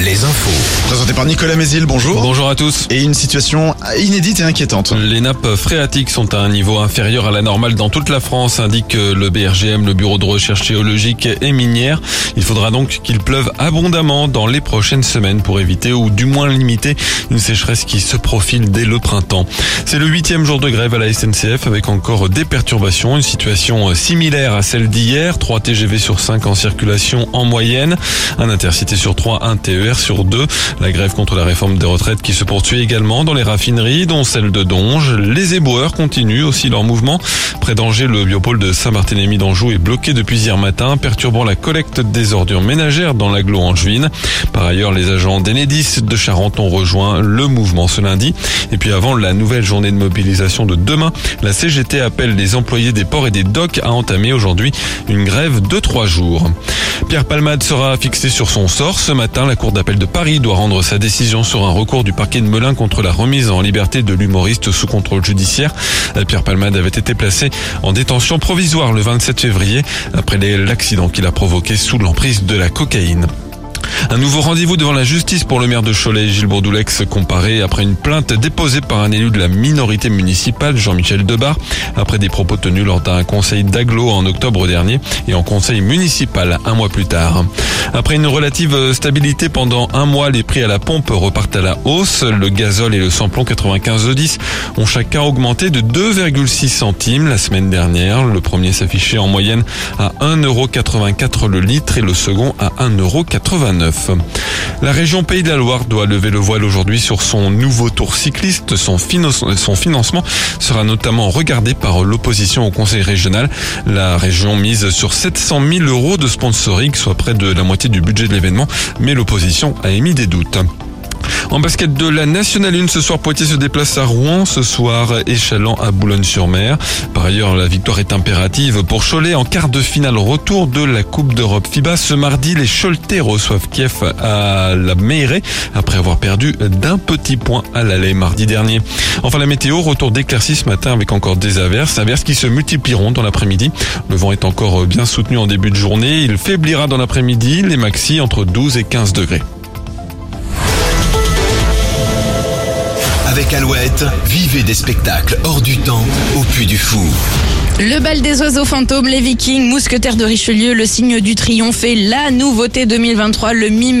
les infos. Présenté par Nicolas Mézil, bonjour. Bonjour à tous. Et une situation inédite et inquiétante. Les nappes phréatiques sont à un niveau inférieur à la normale dans toute la France, indique le BRGM, le Bureau de recherche géologique et minière. Il faudra donc qu'il pleuve abondamment dans les prochaines semaines pour éviter ou du moins limiter une sécheresse qui se profile dès le printemps. C'est le huitième jour de grève à la SNCF avec encore des perturbations, une situation similaire à celle d'hier, 3 TGV sur 5 en circulation en moyenne, un intercité sur 3, un Sur 2. La grève contre la réforme des retraites qui se poursuit également dans les raffineries, dont celle de Donge. Les éboueurs continuent aussi leur mouvement. Près d'Angers, le biopôle de Saint-Barthélemy d'Anjou est bloqué depuis hier matin, perturbant la collecte des ordures ménagères dans l'agglo angevine. Par ailleurs, les agents d'Enedis de Charente ont rejoint le mouvement ce lundi. Et puis avant la nouvelle journée de mobilisation de demain, la CGT appelle les employés des ports et des docks à entamer aujourd'hui une grève de trois jours. Pierre Palmade sera fixé sur son sort. Ce matin, la Cour d'appel de Paris doit rendre sa décision sur un recours du parquet de Melun contre la remise en liberté de l'humoriste sous contrôle judiciaire. Pierre Palmade avait été placé en détention provisoire le 27 février après l'accident qu'il a provoqué sous l'emprise de la cocaïne. Un nouveau rendez-vous devant la justice pour le maire de Cholet, Gilles Bourdoulex, comparé après une plainte déposée par un élu de la minorité municipale, Jean-Michel Debar, après des propos tenus lors d'un conseil d'aglo en octobre dernier et en conseil municipal un mois plus tard. Après une relative stabilité pendant un mois, les prix à la pompe repartent à la hausse. Le gazole et le samplon 95 10 ont chacun augmenté de 2,6 centimes la semaine dernière. Le premier s'affichait en moyenne à 1,84€ le litre et le second à 1,89€. La région Pays de la Loire doit lever le voile aujourd'hui sur son nouveau tour cycliste. Son, financement sera notamment regardé par l'opposition au conseil régional. La région mise sur 700 000 euros de sponsoring, soit près de la moitié du budget de l'événement, mais l'opposition a émis des doutes. En basket de la Nationale 1, ce soir, Poitiers se déplace à Rouen. Ce soir, Échalant à Boulogne-sur-Mer. Par ailleurs, la victoire est impérative pour Cholet en quart de finale retour de la Coupe d'Europe FIBA. Ce mardi, les Choletais reçoivent Kiev à la Meirée après avoir perdu d'un petit point à l'aller mardi dernier. Enfin, la météo, retour d'éclaircies ce matin avec encore des averses. Averses qui se multiplieront dans l'après-midi. Le vent est encore bien soutenu en début de journée. Il faiblira dans l'après-midi. Les maxi entre 12 et 15 degrés. Avec Alouette, vivez des spectacles hors du temps au Puy du Fou. Le bal des oiseaux fantômes, les vikings, mousquetaires de Richelieu, le signe du triomphe et la nouveauté 2023, le mime